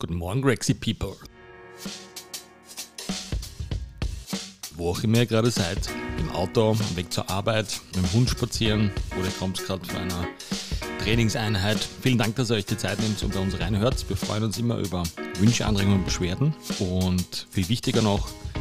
Guten Morgen, Grexy People. Wo auch immer ihr gerade seid, im Auto, Weg zur Arbeit, mit dem Hund spazieren oder ihr kommt gerade von einer Trainingseinheit. Vielen Dank, dass ihr euch die Zeit nehmt und bei uns reinhört. Wir freuen uns immer über Wünsche, Anregungen und Beschwerden. Und viel wichtiger noch,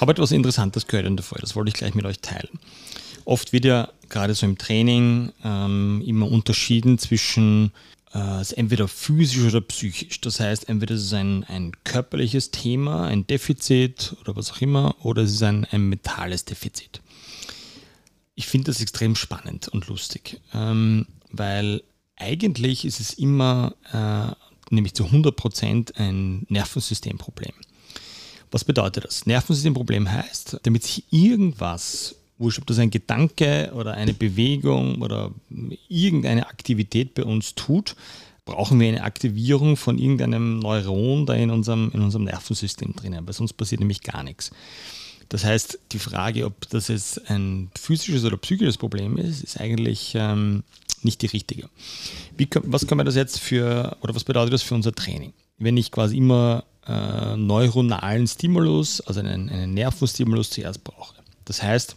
habe etwas Interessantes gehört in der Folge, das wollte ich gleich mit euch teilen. Oft wird ja gerade so im Training ähm, immer unterschieden zwischen äh, entweder physisch oder psychisch. Das heißt, entweder es ist ein, ein körperliches Thema, ein Defizit oder was auch immer, oder es ist ein, ein mentales Defizit. Ich finde das extrem spannend und lustig, ähm, weil eigentlich ist es immer, äh, nämlich zu 100% ein Nervensystemproblem. Was bedeutet das? Nervensystemproblem heißt, damit sich irgendwas, wurscht, ob das ein Gedanke oder eine Bewegung oder irgendeine Aktivität bei uns tut, brauchen wir eine Aktivierung von irgendeinem Neuron da in unserem, in unserem Nervensystem drinnen, weil sonst passiert nämlich gar nichts. Das heißt, die Frage, ob das jetzt ein physisches oder psychisches Problem ist, ist eigentlich ähm, nicht die richtige. Wie, was kann man das jetzt für, oder was bedeutet das für unser Training? Wenn ich quasi immer äh, neuronalen Stimulus, also einen, einen Nervenstimulus zuerst brauche. Das heißt,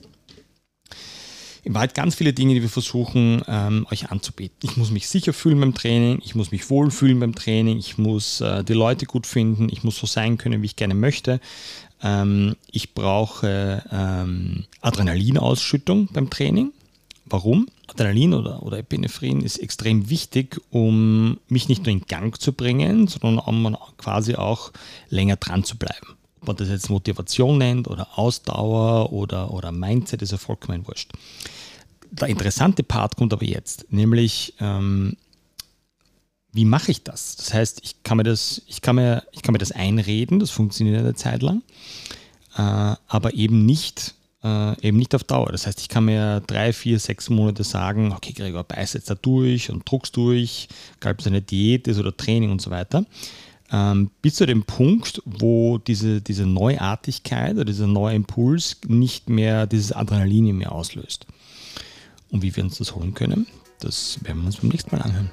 in Wahrheit ganz viele Dinge, die wir versuchen, ähm, euch anzubieten. Ich muss mich sicher fühlen beim Training, ich muss mich wohlfühlen beim Training, ich muss äh, die Leute gut finden, ich muss so sein können, wie ich gerne möchte. Ähm, ich brauche ähm, Adrenalinausschüttung beim Training. Warum? Adrenalin oder, oder Epinephrin ist extrem wichtig, um mich nicht nur in Gang zu bringen, sondern um quasi auch länger dran zu bleiben. Ob man das jetzt Motivation nennt oder Ausdauer oder, oder Mindset, ist ja vollkommen wurscht. Der interessante Part kommt aber jetzt, nämlich ähm, wie mache ich das? Das heißt, ich kann mir das, ich kann mir, ich kann mir das einreden, das funktioniert eine Zeit lang, äh, aber eben nicht äh, eben nicht auf Dauer. Das heißt, ich kann mir drei, vier, sechs Monate sagen, okay, Gregor, beiß jetzt da durch und druckst durch, egal ob es eine Diät ist oder Training und so weiter. Ähm, bis zu dem Punkt, wo diese, diese Neuartigkeit oder dieser neue Impuls nicht mehr dieses Adrenalin in mir auslöst. Und wie wir uns das holen können, das werden wir uns beim nächsten Mal anhören.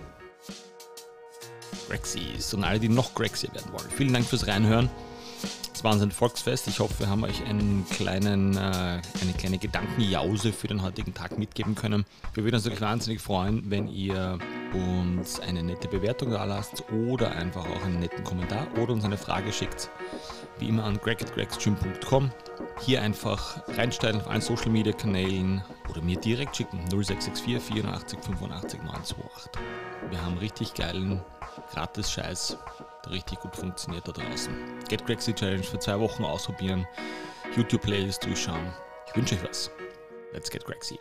Grexies und alle, die noch Grexier werden wollen. Vielen Dank fürs Reinhören. War ein Volksfest. Ich hoffe, wir haben euch einen kleinen, äh, eine kleine Gedankenjause für den heutigen Tag mitgeben können. Wir würden uns natürlich wahnsinnig freuen, wenn ihr uns eine nette Bewertung da lasst oder einfach auch einen netten Kommentar oder uns eine Frage schickt. Wie immer an greg.gregstream.com. Hier einfach reinstellen auf allen Social Media Kanälen oder mir direkt schicken 0664 84 85 928. Wir haben richtig geilen Gratis-Scheiß richtig gut funktioniert da draußen. Get Crazy Challenge für zwei Wochen ausprobieren, YouTube-Playlist durchschauen. Ich wünsche euch was. Let's get Crazy.